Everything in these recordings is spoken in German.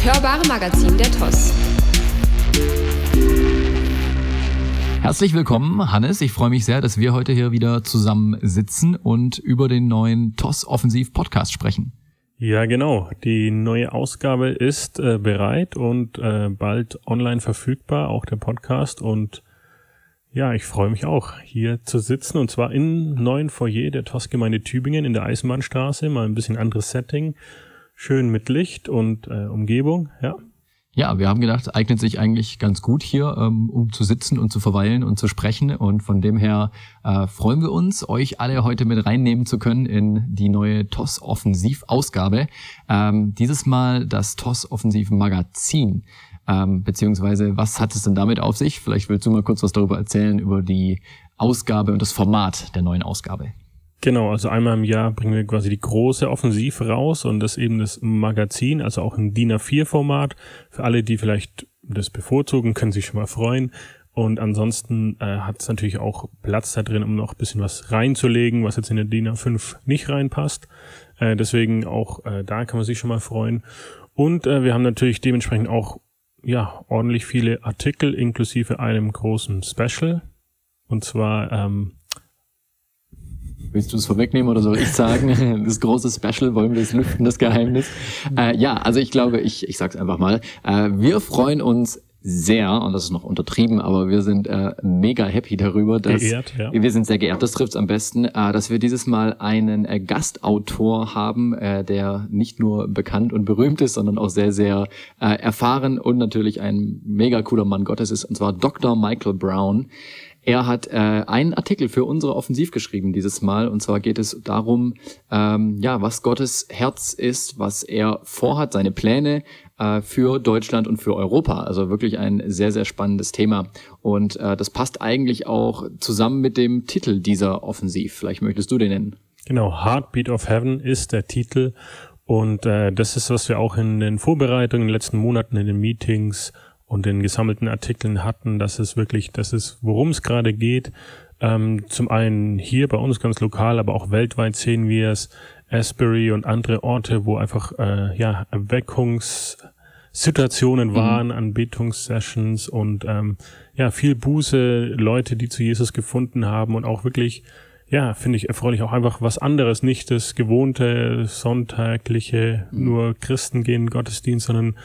das hörbare Magazin der TOS. Herzlich willkommen, Hannes. Ich freue mich sehr, dass wir heute hier wieder zusammen sitzen und über den neuen TOS Offensiv Podcast sprechen. Ja, genau. Die neue Ausgabe ist äh, bereit und äh, bald online verfügbar, auch der Podcast. Und ja, ich freue mich auch, hier zu sitzen und zwar im neuen Foyer der TOS-Gemeinde Tübingen in der Eisenbahnstraße. Mal ein bisschen anderes Setting. Schön mit Licht und äh, Umgebung, ja. Ja, wir haben gedacht, eignet sich eigentlich ganz gut hier, ähm, um zu sitzen und zu verweilen und zu sprechen. Und von dem her äh, freuen wir uns, euch alle heute mit reinnehmen zu können in die neue TOS Offensiv Ausgabe. Ähm, dieses Mal das TOS Offensiv Magazin. Ähm, beziehungsweise, was hat es denn damit auf sich? Vielleicht willst du mal kurz was darüber erzählen, über die Ausgabe und das Format der neuen Ausgabe. Genau, also einmal im Jahr bringen wir quasi die große Offensiv raus und das eben das Magazin, also auch im DIN A4-Format. Für alle, die vielleicht das bevorzugen, können sich schon mal freuen. Und ansonsten äh, hat es natürlich auch Platz da drin, um noch ein bisschen was reinzulegen, was jetzt in der DIN A5 nicht reinpasst. Äh, deswegen auch äh, da kann man sich schon mal freuen. Und äh, wir haben natürlich dementsprechend auch ja ordentlich viele Artikel inklusive einem großen Special. Und zwar ähm, Willst du es vorwegnehmen oder soll ich sagen? Das große Special, wollen wir es lüften, das Geheimnis? Äh, ja, also ich glaube, ich, ich sage es einfach mal. Äh, wir freuen uns sehr, und das ist noch untertrieben, aber wir sind äh, mega happy darüber, dass geehrt, ja. wir sind sehr geehrt, das trifft's am besten, äh, dass wir dieses Mal einen äh, Gastautor haben, äh, der nicht nur bekannt und berühmt ist, sondern auch sehr, sehr äh, erfahren und natürlich ein mega cooler Mann Gottes ist, und zwar Dr. Michael Brown. Er hat äh, einen Artikel für unsere Offensiv geschrieben dieses Mal. Und zwar geht es darum, ähm, ja, was Gottes Herz ist, was er vorhat, seine Pläne äh, für Deutschland und für Europa. Also wirklich ein sehr, sehr spannendes Thema. Und äh, das passt eigentlich auch zusammen mit dem Titel dieser Offensiv. Vielleicht möchtest du den nennen. Genau, Heartbeat of Heaven ist der Titel. Und äh, das ist, was wir auch in den Vorbereitungen in den letzten Monaten in den Meetings und den gesammelten Artikeln hatten, dass es wirklich, das ist, worum es gerade geht. Ähm, zum einen hier bei uns ganz lokal, aber auch weltweit sehen wir es, Asbury und andere Orte, wo einfach äh, ja Erweckungssituationen mhm. waren, Anbetungssessions und ähm, ja viel Buße, Leute, die zu Jesus gefunden haben und auch wirklich ja, finde ich erfreulich auch einfach was anderes, nicht das gewohnte sonntagliche, mhm. nur Christen gehen Gottesdienst, sondern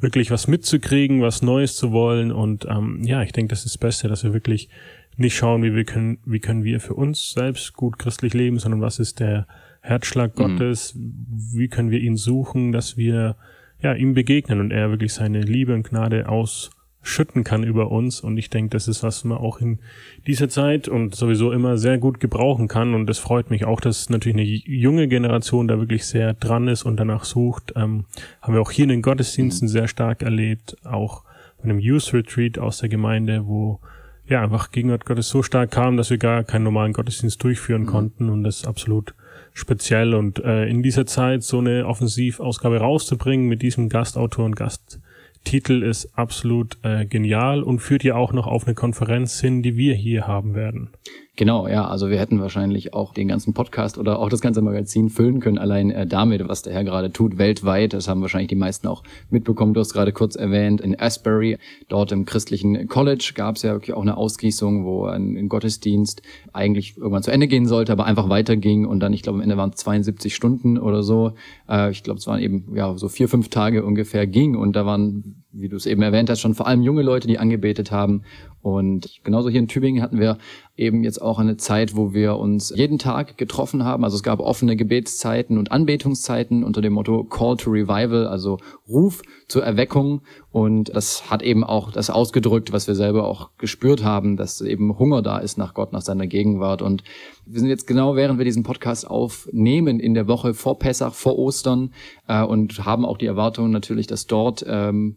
wirklich was mitzukriegen, was Neues zu wollen und ähm, ja, ich denke, das ist das Beste, dass wir wirklich nicht schauen, wie wir können, wie können wir für uns selbst gut christlich leben, sondern was ist der Herzschlag mhm. Gottes, wie können wir ihn suchen, dass wir ja ihm begegnen und er wirklich seine Liebe und Gnade aus schütten kann über uns. Und ich denke, das ist, was man auch in dieser Zeit und sowieso immer sehr gut gebrauchen kann. Und das freut mich auch, dass natürlich eine junge Generation da wirklich sehr dran ist und danach sucht. Ähm, haben wir auch hier in den Gottesdiensten sehr stark erlebt, auch bei einem Youth Retreat aus der Gemeinde, wo ja einfach Gegenwart Gottes so stark kam, dass wir gar keinen normalen Gottesdienst durchführen mhm. konnten und das ist absolut speziell und äh, in dieser Zeit so eine Offensivausgabe rauszubringen mit diesem Gastautor und Gast Titel ist absolut äh, genial und führt ja auch noch auf eine Konferenz hin, die wir hier haben werden. Genau, ja, also wir hätten wahrscheinlich auch den ganzen Podcast oder auch das ganze Magazin füllen können, allein äh, damit, was der Herr gerade tut, weltweit. Das haben wahrscheinlich die meisten auch mitbekommen. Du hast gerade kurz erwähnt, in Asbury, dort im christlichen College, gab es ja wirklich auch eine Ausgießung, wo ein, ein, Gottesdienst eigentlich irgendwann zu Ende gehen sollte, aber einfach weiterging und dann, ich glaube, am Ende waren es 72 Stunden oder so. Äh, ich glaube, es waren eben ja so vier, fünf Tage ungefähr ging und da waren wie du es eben erwähnt hast, schon vor allem junge Leute, die angebetet haben. Und genauso hier in Tübingen hatten wir eben jetzt auch eine Zeit, wo wir uns jeden Tag getroffen haben. Also es gab offene Gebetszeiten und Anbetungszeiten unter dem Motto Call to Revival, also Ruf zur Erweckung. Und das hat eben auch das ausgedrückt, was wir selber auch gespürt haben, dass eben Hunger da ist nach Gott, nach seiner Gegenwart. Und wir sind jetzt genau, während wir diesen Podcast aufnehmen, in der Woche vor Pessach, vor Ostern äh, und haben auch die Erwartung natürlich, dass dort ähm,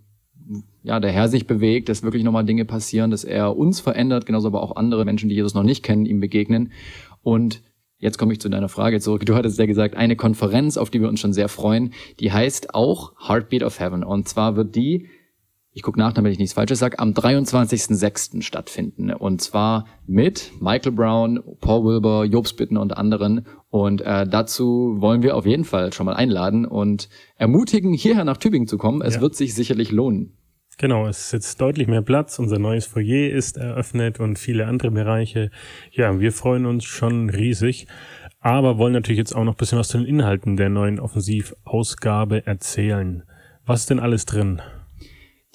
ja, der Herr sich bewegt, dass wirklich nochmal Dinge passieren, dass er uns verändert, genauso aber auch andere Menschen, die Jesus noch nicht kennen, ihm begegnen. Und jetzt komme ich zu deiner Frage zurück. Du hattest ja gesagt, eine Konferenz, auf die wir uns schon sehr freuen, die heißt auch Heartbeat of Heaven. Und zwar wird die ich gucke nach, damit ich nichts Falsches sage, am 23.06. stattfinden. Und zwar mit Michael Brown, Paul Wilbur, Jobs Bitten und anderen. Und äh, dazu wollen wir auf jeden Fall schon mal einladen und ermutigen, hierher nach Tübingen zu kommen. Es ja. wird sich sicherlich lohnen. Genau, es ist jetzt deutlich mehr Platz. Unser neues Foyer ist eröffnet und viele andere Bereiche. Ja, wir freuen uns schon riesig, aber wollen natürlich jetzt auch noch ein bisschen was zu den Inhalten der neuen Offensivausgabe erzählen. Was ist denn alles drin?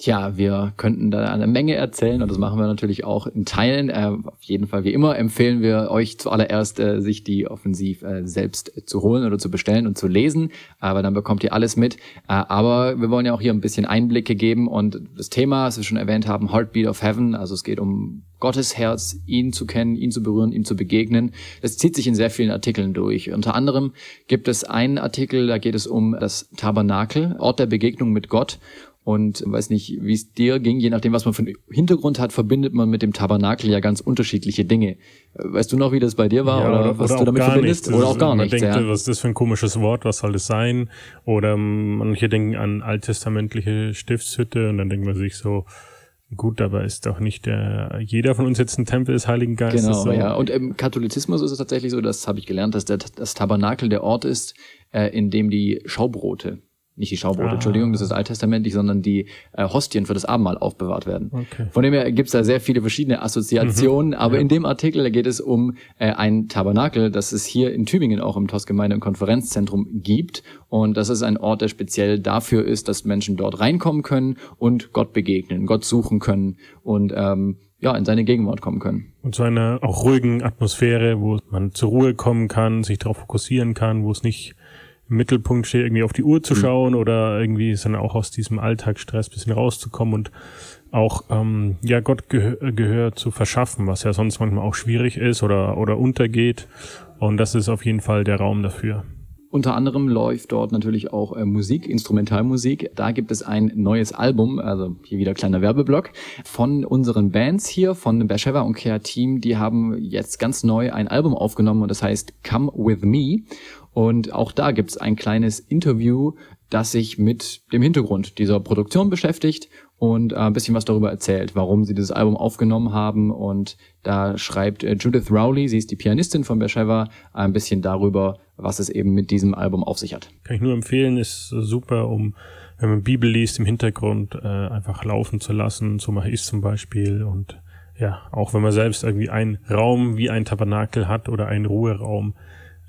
Tja, wir könnten da eine Menge erzählen und das machen wir natürlich auch in Teilen. Äh, auf jeden Fall, wie immer, empfehlen wir euch zuallererst, äh, sich die Offensiv äh, selbst zu holen oder zu bestellen und zu lesen. Aber dann bekommt ihr alles mit. Äh, aber wir wollen ja auch hier ein bisschen Einblicke geben und das Thema, das wir schon erwähnt haben, Heartbeat of Heaven. Also es geht um Gottes Herz, ihn zu kennen, ihn zu berühren, ihm zu begegnen. Das zieht sich in sehr vielen Artikeln durch. Unter anderem gibt es einen Artikel, da geht es um das Tabernakel, Ort der Begegnung mit Gott. Und weiß nicht, wie es dir ging, je nachdem, was man für einen Hintergrund hat, verbindet man mit dem Tabernakel ja ganz unterschiedliche Dinge. Weißt du noch, wie das bei dir war ja, oder, oder, was oder du damit verbindest? Oder auch gar nichts. Man denkt, ja. was ist das für ein komisches Wort, was soll das sein? Oder manche denken an alttestamentliche Stiftshütte und dann denkt man sich so, Gut, aber ist doch nicht der, jeder von uns jetzt ein Tempel des Heiligen Geistes. Genau, so. ja. Und im Katholizismus ist es tatsächlich so, das habe ich gelernt, dass der, das Tabernakel der Ort ist, äh, in dem die Schaubrote nicht die Schaubrote, ah. Entschuldigung, das ist alttestamentlich, sondern die äh, Hostien für das Abendmahl aufbewahrt werden. Okay. Von dem her gibt's da sehr viele verschiedene Assoziationen, mhm. aber ja. in dem Artikel geht es um äh, ein Tabernakel, das es hier in Tübingen auch im TOS-Gemeinde- und Konferenzzentrum gibt. Und das ist ein Ort, der speziell dafür ist, dass Menschen dort reinkommen können und Gott begegnen, Gott suchen können und ähm, ja, in seine Gegenwart kommen können. Und zu einer auch ruhigen Atmosphäre, wo man zur Ruhe kommen kann, sich darauf fokussieren kann, wo es nicht Mittelpunkt steht, irgendwie auf die Uhr zu mhm. schauen oder irgendwie ist dann auch aus diesem Alltagsstress bisschen rauszukommen und auch ähm, ja Gott Gehör, Gehör zu verschaffen, was ja sonst manchmal auch schwierig ist oder oder untergeht. Und das ist auf jeden Fall der Raum dafür. Unter anderem läuft dort natürlich auch äh, Musik, Instrumentalmusik. Da gibt es ein neues Album, also hier wieder kleiner Werbeblock, von unseren Bands hier, von Bersheva und Care Team. Die haben jetzt ganz neu ein Album aufgenommen und das heißt Come With Me. Und auch da gibt's ein kleines Interview, das sich mit dem Hintergrund dieser Produktion beschäftigt und äh, ein bisschen was darüber erzählt, warum sie dieses Album aufgenommen haben. Und da schreibt äh, Judith Rowley, sie ist die Pianistin von Beersheba, ein bisschen darüber, was es eben mit diesem Album auf sich hat. Kann ich nur empfehlen, ist super, um, wenn man Bibel liest, im Hintergrund äh, einfach laufen zu lassen. So mache ich zum Beispiel. Und ja, auch wenn man selbst irgendwie einen Raum wie ein Tabernakel hat oder einen Ruheraum,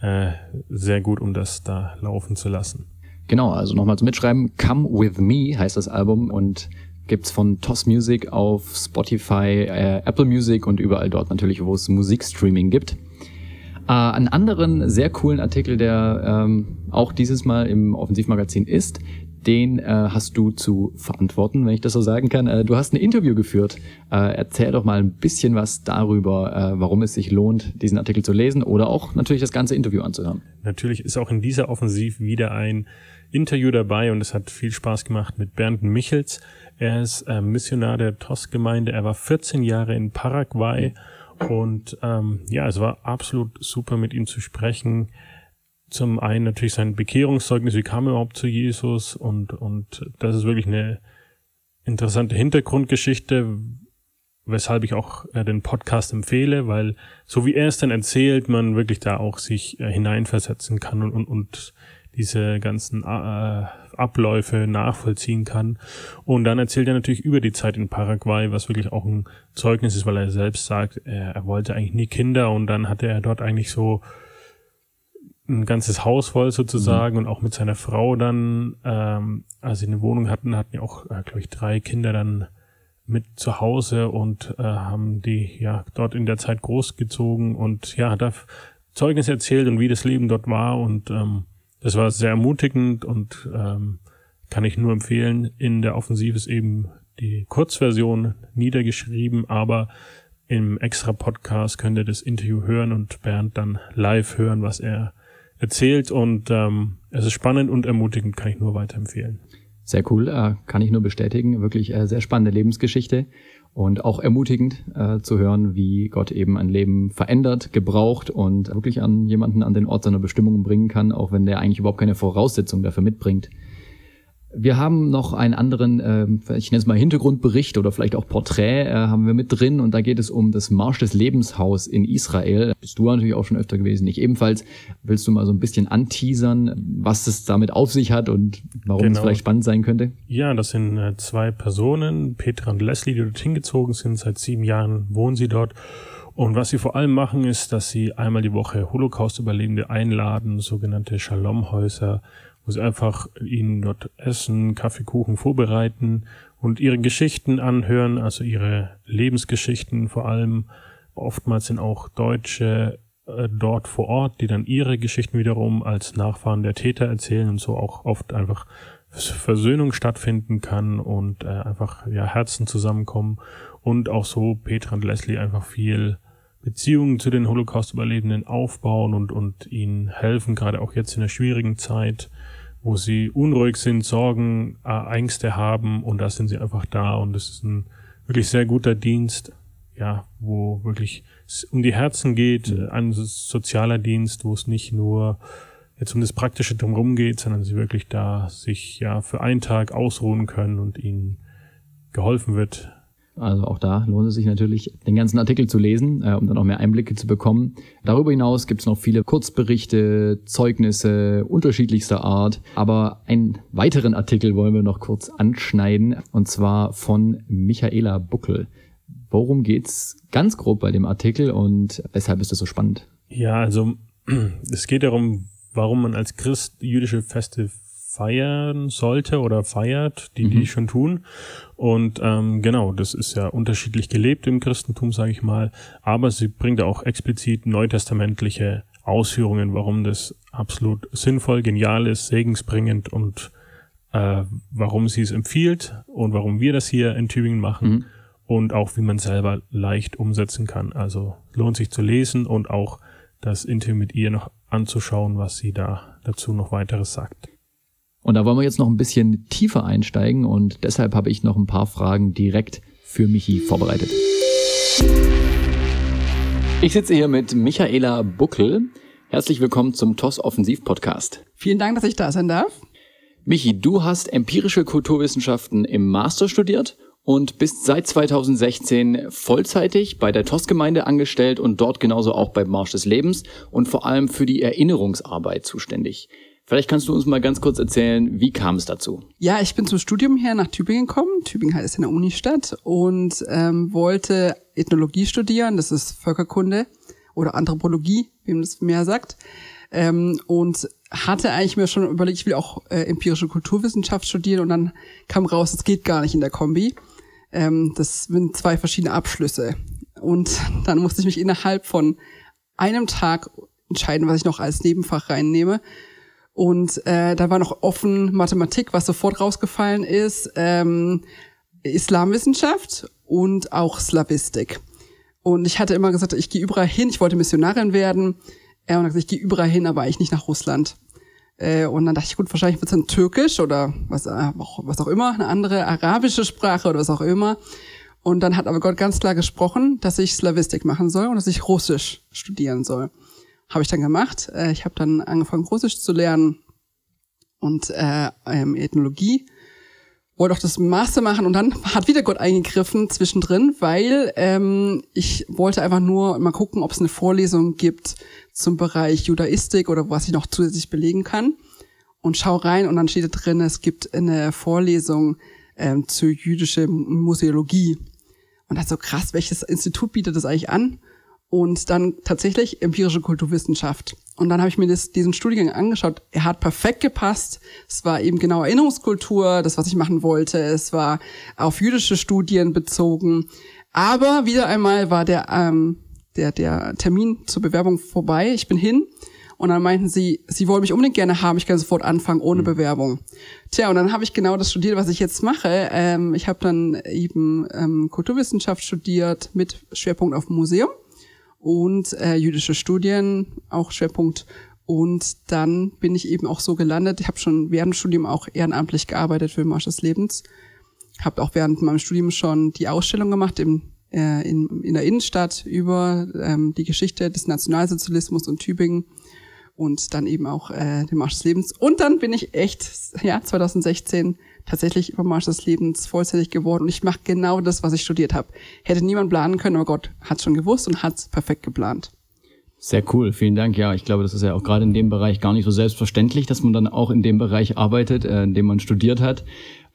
äh, sehr gut, um das da laufen zu lassen. Genau, also nochmal zum Mitschreiben. Come With Me heißt das Album und gibt's von Toss Music auf Spotify, äh, Apple Music und überall dort natürlich, wo es Musikstreaming gibt. Äh, einen anderen sehr coolen Artikel, der ähm, auch dieses Mal im Offensivmagazin ist, den äh, hast du zu verantworten, wenn ich das so sagen kann. Äh, du hast ein Interview geführt. Äh, erzähl doch mal ein bisschen was darüber, äh, warum es sich lohnt, diesen Artikel zu lesen oder auch natürlich das ganze Interview anzuhören. Natürlich ist auch in dieser Offensiv wieder ein Interview dabei und es hat viel Spaß gemacht mit Bernd Michels. Er ist äh, Missionar der TOS-Gemeinde. Er war 14 Jahre in Paraguay und ähm, ja, es war absolut super mit ihm zu sprechen zum einen natürlich sein Bekehrungszeugnis, wie kam er überhaupt zu Jesus und, und das ist wirklich eine interessante Hintergrundgeschichte, weshalb ich auch äh, den Podcast empfehle, weil so wie er es dann erzählt, man wirklich da auch sich äh, hineinversetzen kann und, und, und diese ganzen äh, Abläufe nachvollziehen kann. Und dann erzählt er natürlich über die Zeit in Paraguay, was wirklich auch ein Zeugnis ist, weil er selbst sagt, er, er wollte eigentlich nie Kinder und dann hatte er dort eigentlich so ein ganzes Haus voll sozusagen mhm. und auch mit seiner Frau dann, ähm, als sie eine Wohnung hatten, hatten ja auch, äh, glaube ich, drei Kinder dann mit zu Hause und äh, haben die ja dort in der Zeit großgezogen und ja, da Zeugnis erzählt und wie das Leben dort war und ähm, das war sehr ermutigend und ähm, kann ich nur empfehlen. In der Offensive ist eben die Kurzversion niedergeschrieben, aber im extra Podcast könnt ihr das Interview hören und Bernd dann live hören, was er erzählt und ähm, es ist spannend und ermutigend, kann ich nur weiterempfehlen. Sehr cool, äh, kann ich nur bestätigen. Wirklich äh, sehr spannende Lebensgeschichte und auch ermutigend äh, zu hören, wie Gott eben ein Leben verändert, gebraucht und wirklich an jemanden an den Ort seiner Bestimmung bringen kann, auch wenn der eigentlich überhaupt keine Voraussetzung dafür mitbringt. Wir haben noch einen anderen, äh, ich nenne es mal Hintergrundbericht oder vielleicht auch Porträt, äh, haben wir mit drin und da geht es um das Marsch des Lebenshaus in Israel. Bist du natürlich auch schon öfter gewesen, ich ebenfalls. Willst du mal so ein bisschen anteasern, was es damit auf sich hat und warum genau. es vielleicht spannend sein könnte? Ja, das sind äh, zwei Personen, Petra und Leslie, die dort hingezogen sind. Seit sieben Jahren wohnen sie dort. Und was sie vor allem machen, ist, dass sie einmal die Woche Holocaust-Überlebende einladen, sogenannte Shalom-Häuser, wo sie einfach ihnen dort Essen, Kaffee, Kuchen vorbereiten und ihre Geschichten anhören, also ihre Lebensgeschichten vor allem. Oftmals sind auch Deutsche äh, dort vor Ort, die dann ihre Geschichten wiederum als Nachfahren der Täter erzählen und so auch oft einfach Versöhnung stattfinden kann und äh, einfach ja Herzen zusammenkommen und auch so Petra und Leslie einfach viel Beziehungen zu den Holocaust-Überlebenden aufbauen und, und ihnen helfen, gerade auch jetzt in der schwierigen Zeit wo sie unruhig sind, Sorgen, äh, Ängste haben und da sind sie einfach da und es ist ein wirklich sehr guter Dienst, ja, wo wirklich um die Herzen geht, mhm. ein sozialer Dienst, wo es nicht nur jetzt um das Praktische drumherum geht, sondern sie wirklich da sich ja für einen Tag ausruhen können und ihnen geholfen wird, also auch da lohnt es sich natürlich, den ganzen Artikel zu lesen, äh, um dann auch mehr Einblicke zu bekommen. Darüber hinaus gibt es noch viele Kurzberichte, Zeugnisse unterschiedlichster Art. Aber einen weiteren Artikel wollen wir noch kurz anschneiden, und zwar von Michaela Buckel. Worum geht's ganz grob bei dem Artikel und weshalb ist das so spannend? Ja, also es geht darum, warum man als Christ jüdische Feste feiern sollte oder feiert, die mhm. die schon tun. Und ähm, genau, das ist ja unterschiedlich gelebt im Christentum, sage ich mal. Aber sie bringt auch explizit neutestamentliche Ausführungen, warum das absolut sinnvoll, genial ist, segensbringend und äh, warum sie es empfiehlt und warum wir das hier in Tübingen machen. Mhm. Und auch wie man selber leicht umsetzen kann. Also lohnt sich zu lesen und auch das Interview mit ihr noch anzuschauen, was sie da dazu noch weiteres sagt. Und da wollen wir jetzt noch ein bisschen tiefer einsteigen und deshalb habe ich noch ein paar Fragen direkt für Michi vorbereitet. Ich sitze hier mit Michaela Buckel. Herzlich willkommen zum TOS Offensiv Podcast. Vielen Dank, dass ich da sein darf. Michi, du hast empirische Kulturwissenschaften im Master studiert und bist seit 2016 vollzeitig bei der TOS-Gemeinde angestellt und dort genauso auch beim Marsch des Lebens und vor allem für die Erinnerungsarbeit zuständig. Vielleicht kannst du uns mal ganz kurz erzählen, wie kam es dazu? Ja, ich bin zum Studium hier nach Tübingen gekommen. Tübingen ist in der Unistadt und ähm, wollte Ethnologie studieren. Das ist Völkerkunde oder Anthropologie, wie man das mehr sagt. Ähm, und hatte eigentlich mir schon überlegt, ich will auch äh, empirische Kulturwissenschaft studieren und dann kam raus, es geht gar nicht in der Kombi. Ähm, das sind zwei verschiedene Abschlüsse. Und dann musste ich mich innerhalb von einem Tag entscheiden, was ich noch als Nebenfach reinnehme. Und äh, da war noch offen Mathematik, was sofort rausgefallen ist, ähm, Islamwissenschaft und auch Slavistik. Und ich hatte immer gesagt, ich gehe überall hin, ich wollte Missionarin werden. Äh, und gesagt, ich gehe überall hin, aber eigentlich nicht nach Russland. Äh, und dann dachte ich, gut, wahrscheinlich wird es dann Türkisch oder was, äh, was auch immer, eine andere arabische Sprache oder was auch immer. Und dann hat aber Gott ganz klar gesprochen, dass ich Slavistik machen soll und dass ich Russisch studieren soll. Habe ich dann gemacht. Äh, ich habe dann angefangen, Russisch zu lernen und äh, ähm, Ethnologie. Wollte auch das Master machen und dann hat wieder Gott eingegriffen zwischendrin, weil ähm, ich wollte einfach nur mal gucken, ob es eine Vorlesung gibt zum Bereich Judaistik oder was ich noch zusätzlich belegen kann. Und schau rein und dann steht da drin, es gibt eine Vorlesung ähm, zur jüdischen Museologie. Und das so krass, welches Institut bietet das eigentlich an? Und dann tatsächlich empirische Kulturwissenschaft. Und dann habe ich mir das, diesen Studiengang angeschaut. Er hat perfekt gepasst. Es war eben genau Erinnerungskultur, das, was ich machen wollte. Es war auf jüdische Studien bezogen. Aber wieder einmal war der, ähm, der, der Termin zur Bewerbung vorbei. Ich bin hin. Und dann meinten sie, sie wollen mich unbedingt gerne haben, ich kann sofort anfangen ohne mhm. Bewerbung. Tja, und dann habe ich genau das studiert, was ich jetzt mache. Ähm, ich habe dann eben ähm, Kulturwissenschaft studiert mit Schwerpunkt auf Museum und äh, jüdische Studien, auch Schwerpunkt. Und dann bin ich eben auch so gelandet. Ich habe schon während dem Studium auch ehrenamtlich gearbeitet für Marsch des Lebens. Habe auch während meinem Studium schon die Ausstellung gemacht im, äh, in, in der Innenstadt über ähm, die Geschichte des Nationalsozialismus und Tübingen und dann eben auch äh, den Marsch des Lebens. Und dann bin ich echt, ja, 2016 tatsächlich über Marsch des Lebens vollzählig geworden und ich mache genau das, was ich studiert habe. Hätte niemand planen können, aber Gott hat schon gewusst und hat perfekt geplant. Sehr cool, vielen Dank. Ja, ich glaube, das ist ja auch gerade in dem Bereich gar nicht so selbstverständlich, dass man dann auch in dem Bereich arbeitet, äh, in dem man studiert hat.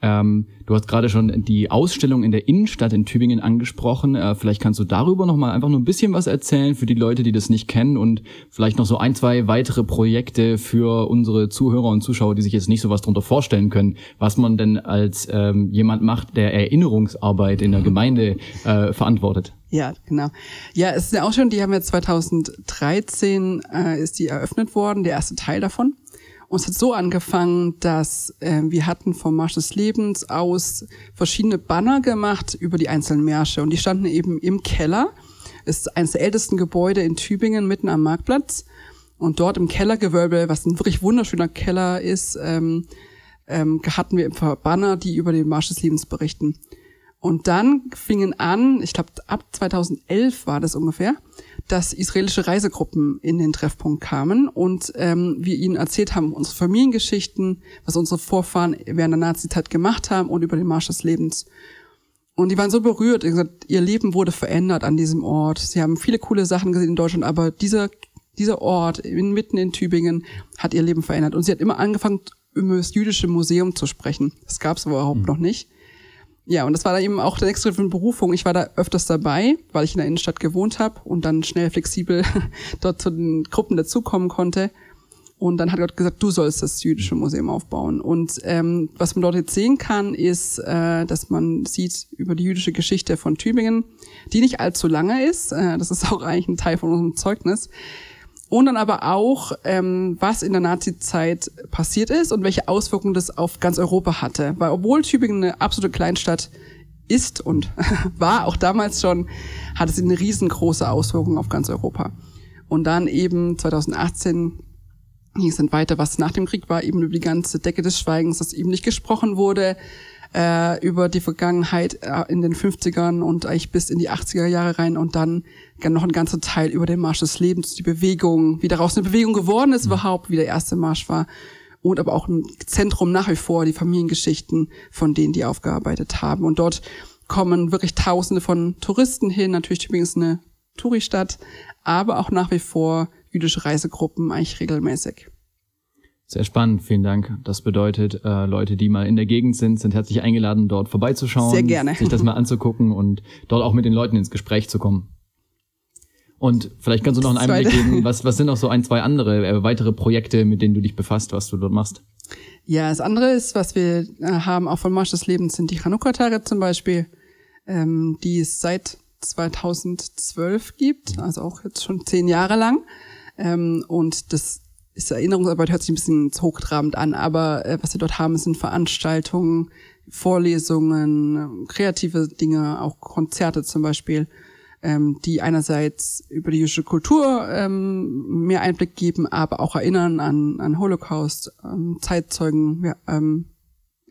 Ähm, du hast gerade schon die Ausstellung in der Innenstadt in Tübingen angesprochen. Äh, vielleicht kannst du darüber noch mal einfach nur ein bisschen was erzählen für die Leute, die das nicht kennen und vielleicht noch so ein, zwei weitere Projekte für unsere Zuhörer und Zuschauer, die sich jetzt nicht so was darunter vorstellen können, was man denn als ähm, jemand macht, der Erinnerungsarbeit in der Gemeinde äh, verantwortet. Ja, genau. Ja, es ist ja auch schon, die haben ja 2013 äh, ist die eröffnet worden, der erste Teil davon. Und es hat so angefangen, dass äh, wir hatten vom Marsch des Lebens aus verschiedene Banner gemacht über die einzelnen Märsche. Und die standen eben im Keller. Es ist eines der ältesten Gebäude in Tübingen, mitten am Marktplatz. Und dort im Kellergewölbe, was ein wirklich wunderschöner Keller ist, ähm, ähm, hatten wir Banner, die über den Marsch des Lebens berichten. Und dann fingen an, ich glaube ab 2011 war das ungefähr, dass israelische Reisegruppen in den Treffpunkt kamen und ähm, wir ihnen erzählt haben, unsere Familiengeschichten, was unsere Vorfahren während der Nazizeit gemacht haben und über den Marsch des Lebens. Und die waren so berührt, ihr Leben wurde verändert an diesem Ort. Sie haben viele coole Sachen gesehen in Deutschland, aber dieser, dieser Ort mitten in Tübingen hat ihr Leben verändert. Und sie hat immer angefangen, über das jüdische Museum zu sprechen. Das gab es überhaupt mhm. noch nicht. Ja, und das war dann eben auch der nächste Schritt von Berufung. Ich war da öfters dabei, weil ich in der Innenstadt gewohnt habe und dann schnell flexibel dort zu den Gruppen dazukommen konnte. Und dann hat Gott gesagt, du sollst das jüdische Museum aufbauen. Und ähm, was man dort jetzt sehen kann, ist, äh, dass man sieht über die jüdische Geschichte von Tübingen, die nicht allzu lange ist. Äh, das ist auch eigentlich ein Teil von unserem Zeugnis. Und dann aber auch, ähm, was in der Nazi-Zeit passiert ist und welche Auswirkungen das auf ganz Europa hatte. Weil obwohl Tübingen eine absolute Kleinstadt ist und war auch damals schon, hat es eine riesengroße Auswirkung auf ganz Europa. Und dann eben 2018 ging es dann weiter, was nach dem Krieg war, eben über die ganze Decke des Schweigens, dass eben nicht gesprochen wurde, äh, über die Vergangenheit äh, in den 50ern und eigentlich bis in die 80er Jahre rein und dann noch ein ganzer Teil über den Marsch des Lebens, die Bewegung, wie daraus eine Bewegung geworden ist mhm. überhaupt, wie der erste Marsch war und aber auch ein Zentrum nach wie vor, die Familiengeschichten von denen, die aufgearbeitet haben. Und dort kommen wirklich Tausende von Touristen hin. Natürlich übrigens eine Touristadt, aber auch nach wie vor jüdische Reisegruppen eigentlich regelmäßig. Sehr spannend, vielen Dank. Das bedeutet, äh, Leute, die mal in der Gegend sind, sind herzlich eingeladen, dort vorbeizuschauen, Sehr gerne. sich das mal anzugucken und dort auch mit den Leuten ins Gespräch zu kommen. Und vielleicht kannst du noch einen Einblick geben, was, was sind noch so ein, zwei andere, äh, weitere Projekte, mit denen du dich befasst, was du dort machst? Ja, das andere ist, was wir äh, haben, auch von Marsch des Lebens, sind die Chanukka-Tage zum Beispiel, ähm, die es seit 2012 gibt, also auch jetzt schon zehn Jahre lang. Ähm, und das ist Erinnerungsarbeit hört sich ein bisschen hochtrabend an, aber äh, was wir dort haben, sind Veranstaltungen, Vorlesungen, kreative Dinge, auch Konzerte zum Beispiel, ähm, die einerseits über die jüdische Kultur ähm, mehr Einblick geben, aber auch erinnern an, an Holocaust, ähm, Zeitzeugen, ja, ähm,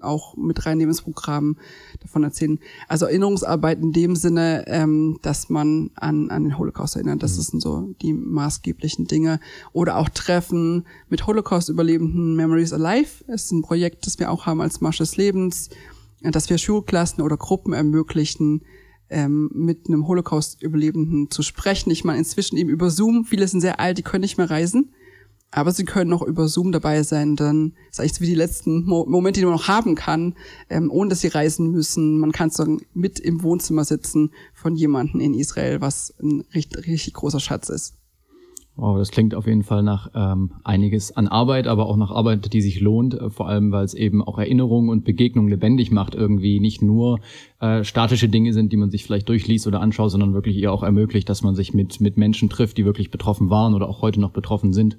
auch mit reinnehmen ins Programm, davon erzählen. Also Erinnerungsarbeit in dem Sinne, ähm, dass man an, an den Holocaust erinnert. Das mhm. sind so die maßgeblichen Dinge. Oder auch Treffen mit Holocaust-Überlebenden Memories Alive. Das ist ein Projekt, das wir auch haben als Marsch des Lebens, dass wir Schulklassen oder Gruppen ermöglichen, ähm, mit einem Holocaust-Überlebenden zu sprechen. Ich meine, inzwischen eben über Zoom. Viele sind sehr alt, die können nicht mehr reisen. Aber sie können auch über Zoom dabei sein, dann ist eigentlich so wie die letzten Mo Momente, die man noch haben kann, ähm, ohne dass sie reisen müssen. Man kann so mit im Wohnzimmer sitzen von jemandem in Israel, was ein richtig, richtig großer Schatz ist. Wow, das klingt auf jeden Fall nach ähm, einiges an Arbeit, aber auch nach Arbeit, die sich lohnt, äh, vor allem weil es eben auch Erinnerungen und Begegnungen lebendig macht, irgendwie nicht nur äh, statische Dinge sind, die man sich vielleicht durchliest oder anschaut, sondern wirklich eher auch ermöglicht, dass man sich mit, mit Menschen trifft, die wirklich betroffen waren oder auch heute noch betroffen sind.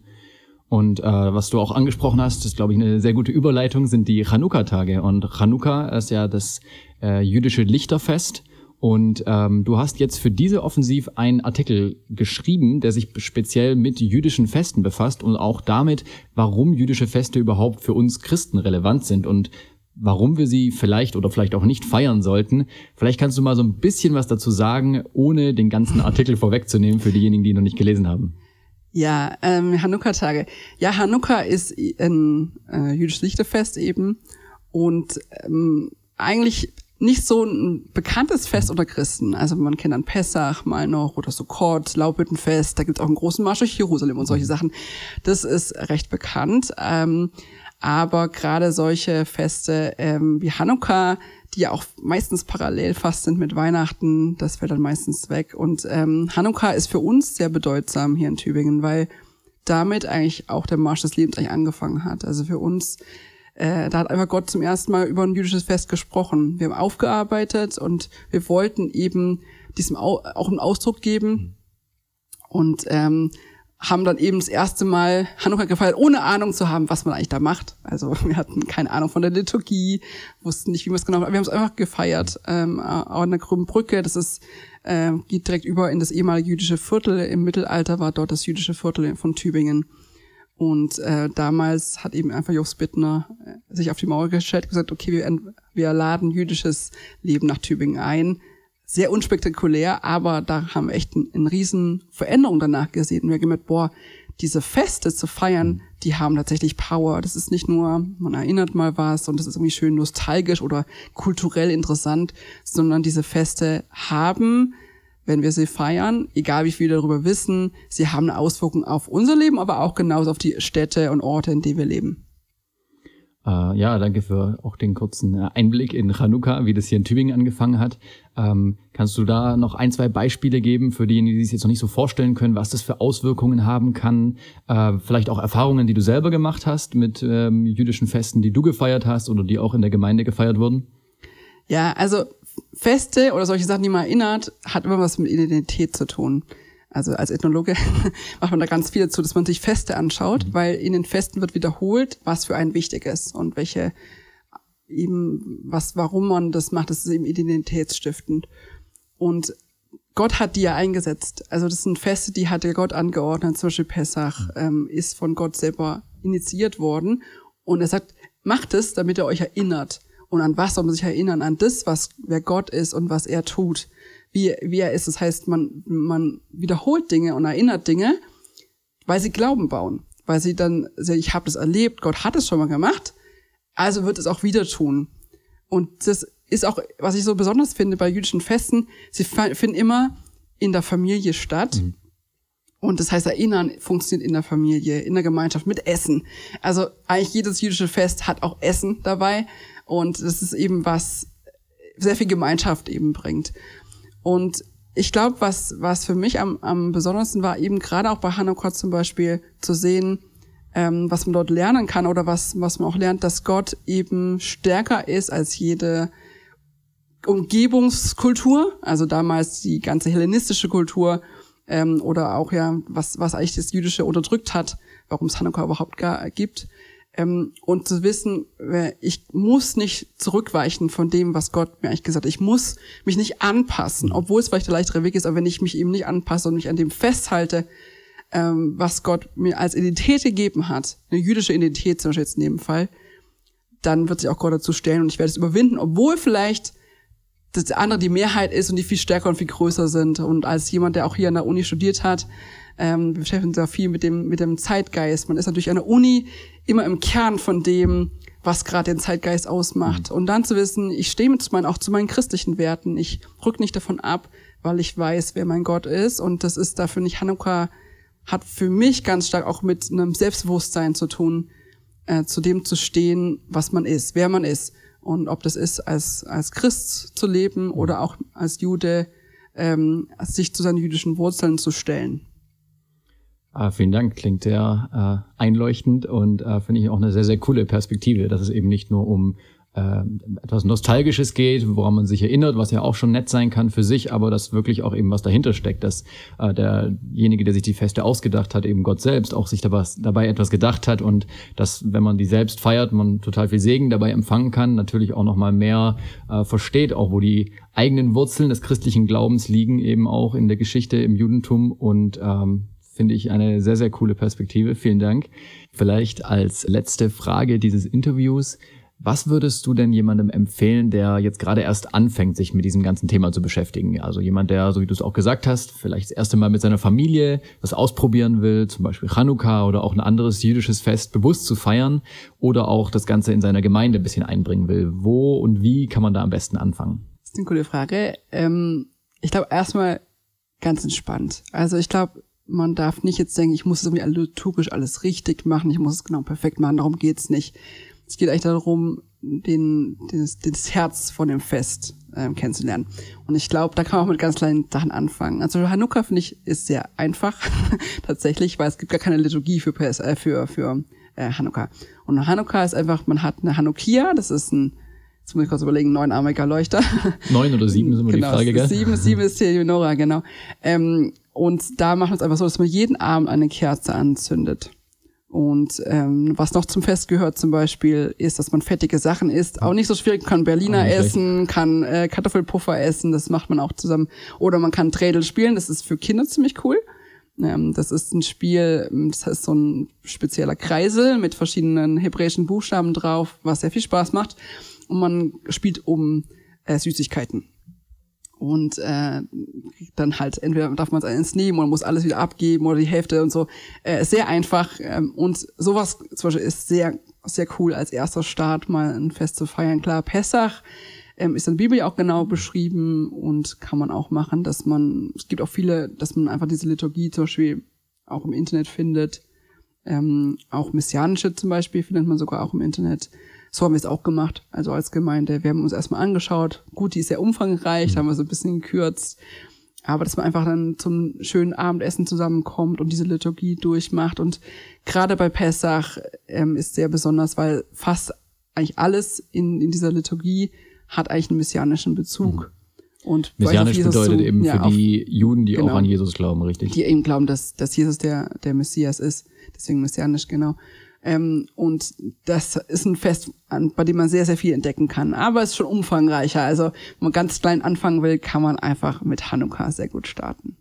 Und äh, was du auch angesprochen hast, ist, glaube ich, eine sehr gute Überleitung, sind die Chanukka-Tage. Und Chanukka ist ja das äh, jüdische Lichterfest. Und ähm, du hast jetzt für diese Offensiv einen Artikel geschrieben, der sich speziell mit jüdischen Festen befasst und auch damit, warum jüdische Feste überhaupt für uns Christen relevant sind und warum wir sie vielleicht oder vielleicht auch nicht feiern sollten. Vielleicht kannst du mal so ein bisschen was dazu sagen, ohne den ganzen Artikel vorwegzunehmen für diejenigen, die ihn noch nicht gelesen haben. Ja, ähm, Hanukkah-Tage. Ja, Hanukkah ist ein äh, jüdisches Lichterfest eben und ähm, eigentlich nicht so ein bekanntes Fest unter Christen. Also man kennt dann Pessach mal noch oder Sukkot, Laubhüttenfest, da gibt es auch einen großen Marsch durch Jerusalem und solche mhm. Sachen. Das ist recht bekannt. Ähm, aber gerade solche Feste ähm, wie Hanukkah, die ja auch meistens parallel fast sind mit Weihnachten, das fällt dann meistens weg. Und ähm, Hanukkah ist für uns sehr bedeutsam hier in Tübingen, weil damit eigentlich auch der Marsch des Lebens eigentlich angefangen hat. Also für uns äh, da hat einfach Gott zum ersten Mal über ein jüdisches Fest gesprochen. Wir haben aufgearbeitet und wir wollten eben diesem auch einen Ausdruck geben und ähm, haben dann eben das erste Mal Hanukkah gefeiert, ohne Ahnung zu haben, was man eigentlich da macht. Also wir hatten keine Ahnung von der Liturgie, wussten nicht, wie wir es genau. Wir haben es einfach gefeiert ähm, an der Krümmen Brücke. Das ist äh, geht direkt über in das ehemalige jüdische Viertel. Im Mittelalter war dort das jüdische Viertel von Tübingen. Und äh, damals hat eben einfach Jobs Bittner äh, sich auf die Mauer gestellt und gesagt, okay, wir, wir laden jüdisches Leben nach Tübingen ein. Sehr unspektakulär, aber da haben wir echt eine ein riesen Veränderung danach gesehen. Und wir haben gemerkt, boah, diese Feste zu feiern, die haben tatsächlich Power. Das ist nicht nur, man erinnert mal was und das ist irgendwie schön nostalgisch oder kulturell interessant, sondern diese Feste haben wenn wir sie feiern, egal wie viel darüber wissen, sie haben eine Auswirkung auf unser Leben, aber auch genauso auf die Städte und Orte, in denen wir leben. Äh, ja, danke für auch den kurzen äh, Einblick in Chanukka, wie das hier in Tübingen angefangen hat. Ähm, kannst du da noch ein, zwei Beispiele geben für diejenigen, die sich jetzt noch nicht so vorstellen können, was das für Auswirkungen haben kann? Äh, vielleicht auch Erfahrungen, die du selber gemacht hast mit ähm, jüdischen Festen, die du gefeiert hast oder die auch in der Gemeinde gefeiert wurden? Ja, also Feste oder solche Sachen, die man erinnert, hat immer was mit Identität zu tun. Also als Ethnologe macht man da ganz viel dazu, dass man sich Feste anschaut, mhm. weil in den Festen wird wiederholt, was für einen wichtig ist und welche eben, was, warum man das macht, das ist eben identitätsstiftend. Und Gott hat die ja eingesetzt. Also das sind Feste, die hat der Gott angeordnet. Zum Beispiel Pessach mhm. ähm, ist von Gott selber initiiert worden. Und er sagt, macht es, damit er euch erinnert. Und an was soll man sich erinnern? An das, was, wer Gott ist und was er tut. Wie, wie er ist. Das heißt, man, man wiederholt Dinge und erinnert Dinge, weil sie Glauben bauen. Weil sie dann, ich habe das erlebt, Gott hat es schon mal gemacht, also wird es auch wieder tun. Und das ist auch, was ich so besonders finde bei jüdischen Festen, sie finden immer in der Familie statt. Mhm. Und das heißt, Erinnern funktioniert in der Familie, in der Gemeinschaft, mit Essen. Also eigentlich jedes jüdische Fest hat auch Essen dabei. Und das ist eben was sehr viel Gemeinschaft eben bringt. Und ich glaube, was, was für mich am, am besondersten war, eben gerade auch bei Hanukkah zum Beispiel zu sehen, ähm, was man dort lernen kann oder was, was man auch lernt, dass Gott eben stärker ist als jede Umgebungskultur, also damals die ganze hellenistische Kultur ähm, oder auch ja, was, was eigentlich das Jüdische unterdrückt hat, warum es Hanukkah überhaupt gar gibt. Ähm, und zu wissen, ich muss nicht zurückweichen von dem, was Gott mir eigentlich gesagt hat. Ich muss mich nicht anpassen, obwohl es vielleicht der leichtere Weg ist, aber wenn ich mich eben nicht anpasse und mich an dem festhalte, ähm, was Gott mir als Identität gegeben hat, eine jüdische Identität zum Beispiel jetzt in dem Fall, dann wird sich auch Gott dazu stellen und ich werde es überwinden, obwohl vielleicht das andere die Mehrheit ist und die viel stärker und viel größer sind. Und als jemand, der auch hier an der Uni studiert hat, ähm, wir beschäftigen uns da viel mit dem, mit dem Zeitgeist. Man ist natürlich an der Uni immer im Kern von dem, was gerade den Zeitgeist ausmacht. Mhm. Und dann zu wissen, ich stehe mit meinen, auch zu meinen christlichen Werten. Ich rück nicht davon ab, weil ich weiß, wer mein Gott ist. Und das ist dafür nicht Hanukkah, hat für mich ganz stark auch mit einem Selbstbewusstsein zu tun, äh, zu dem zu stehen, was man ist, wer man ist. Und ob das ist, als, als Christ zu leben oder auch als Jude, ähm, sich zu seinen jüdischen Wurzeln zu stellen. Ah, vielen Dank, klingt sehr äh, einleuchtend und äh, finde ich auch eine sehr, sehr coole Perspektive, dass es eben nicht nur um äh, etwas Nostalgisches geht, woran man sich erinnert, was ja auch schon nett sein kann für sich, aber dass wirklich auch eben was dahinter steckt, dass äh, derjenige, der sich die Feste ausgedacht hat, eben Gott selbst auch sich dabei, dabei etwas gedacht hat und dass, wenn man die selbst feiert, man total viel Segen dabei empfangen kann, natürlich auch nochmal mehr äh, versteht, auch wo die eigenen Wurzeln des christlichen Glaubens liegen, eben auch in der Geschichte im Judentum und ähm, Finde ich eine sehr, sehr coole Perspektive. Vielen Dank. Vielleicht als letzte Frage dieses Interviews. Was würdest du denn jemandem empfehlen, der jetzt gerade erst anfängt, sich mit diesem ganzen Thema zu beschäftigen? Also jemand, der, so wie du es auch gesagt hast, vielleicht das erste Mal mit seiner Familie was ausprobieren will, zum Beispiel Chanukka oder auch ein anderes jüdisches Fest bewusst zu feiern oder auch das Ganze in seiner Gemeinde ein bisschen einbringen will. Wo und wie kann man da am besten anfangen? Das ist eine coole Frage. Ähm, ich glaube erstmal ganz entspannt. Also ich glaube, man darf nicht jetzt denken, ich muss irgendwie liturgisch alles richtig machen, ich muss es genau perfekt machen, darum geht's nicht es geht eigentlich darum, den, das, das Herz von dem Fest ähm, kennenzulernen. Und ich glaube, da kann man auch mit ganz kleinen Sachen anfangen. Also Hanukkah finde ich ist sehr einfach tatsächlich, weil es gibt gar keine Liturgie für äh, für für äh, Hanukkah. Und Hanukkah ist einfach, man hat eine Hanukkah, das ist ein Jetzt muss ich kurz überlegen, neunarmiger Leuchter. Neun oder sieben sind immer genau, die Frage, gell? Sieben, sieben ist die Menorah, genau. Ähm, und da machen wir es einfach so, dass man jeden Abend eine Kerze anzündet. Und ähm, was noch zum Fest gehört zum Beispiel, ist, dass man fettige Sachen isst. Auch nicht so schwierig, man kann Berliner essen, kann äh, Kartoffelpuffer essen, das macht man auch zusammen. Oder man kann Trädel spielen, das ist für Kinder ziemlich cool. Ähm, das ist ein Spiel, das heißt so ein spezieller Kreisel mit verschiedenen hebräischen Buchstaben drauf, was sehr viel Spaß macht. Und man spielt um äh, Süßigkeiten und äh, dann halt entweder darf man es eins nehmen oder muss alles wieder abgeben oder die Hälfte und so. Äh, sehr einfach ähm, und sowas zum Beispiel ist sehr sehr cool als erster Start mal ein Fest zu feiern. Klar, Pessach ähm, ist in der Bibel auch genau beschrieben und kann man auch machen, dass man es gibt auch viele, dass man einfach diese Liturgie zum Beispiel auch im Internet findet. Ähm, auch messianische zum Beispiel findet man sogar auch im Internet. So haben wir es auch gemacht, also als Gemeinde. Wir haben uns erstmal angeschaut. Gut, die ist sehr umfangreich, da haben wir so ein bisschen gekürzt. Aber dass man einfach dann zum schönen Abendessen zusammenkommt und diese Liturgie durchmacht. Und gerade bei Pessach ähm, ist sehr besonders, weil fast eigentlich alles in, in dieser Liturgie hat eigentlich einen messianischen Bezug. Mhm. Und Messianisch bedeutet so, eben ja, für die Juden, die genau, auch an Jesus glauben, richtig? Die eben glauben, dass, dass Jesus der, der Messias ist. Deswegen messianisch, genau. Ähm, und das ist ein Fest, bei dem man sehr, sehr viel entdecken kann. Aber es ist schon umfangreicher. Also, wenn man ganz klein anfangen will, kann man einfach mit Hanukkah sehr gut starten.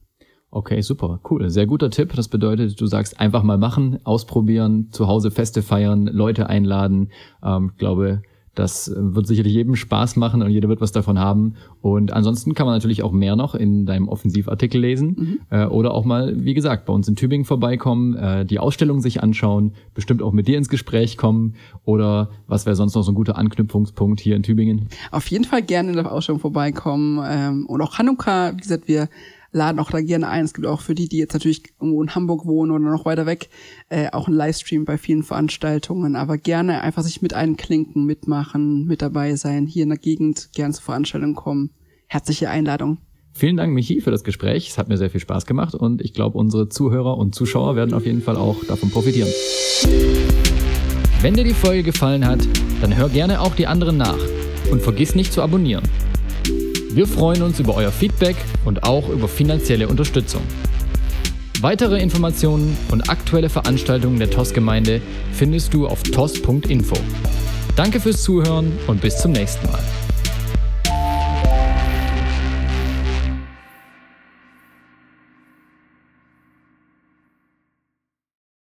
Okay, super, cool. Sehr guter Tipp. Das bedeutet, du sagst einfach mal machen, ausprobieren, zu Hause Feste feiern, Leute einladen. Ähm, glaube, das wird sicherlich jedem Spaß machen und jeder wird was davon haben. Und ansonsten kann man natürlich auch mehr noch in deinem Offensivartikel lesen mhm. äh, oder auch mal, wie gesagt, bei uns in Tübingen vorbeikommen, äh, die Ausstellung sich anschauen, bestimmt auch mit dir ins Gespräch kommen oder was wäre sonst noch so ein guter Anknüpfungspunkt hier in Tübingen? Auf jeden Fall gerne in der Ausstellung vorbeikommen ähm, und auch Hanukkah, wie gesagt, wir laden auch da gerne ein. Es gibt auch für die, die jetzt natürlich irgendwo in Hamburg wohnen oder noch weiter weg, äh, auch einen Livestream bei vielen Veranstaltungen. Aber gerne einfach sich mit einklinken, mitmachen, mit dabei sein, hier in der Gegend gerne zur Veranstaltung kommen. Herzliche Einladung. Vielen Dank, Michi, für das Gespräch. Es hat mir sehr viel Spaß gemacht und ich glaube, unsere Zuhörer und Zuschauer werden auf jeden Fall auch davon profitieren. Wenn dir die Folge gefallen hat, dann hör gerne auch die anderen nach und vergiss nicht zu abonnieren. Wir freuen uns über euer Feedback und auch über finanzielle Unterstützung. Weitere Informationen und aktuelle Veranstaltungen der TOS-Gemeinde findest du auf tos.info. Danke fürs Zuhören und bis zum nächsten Mal.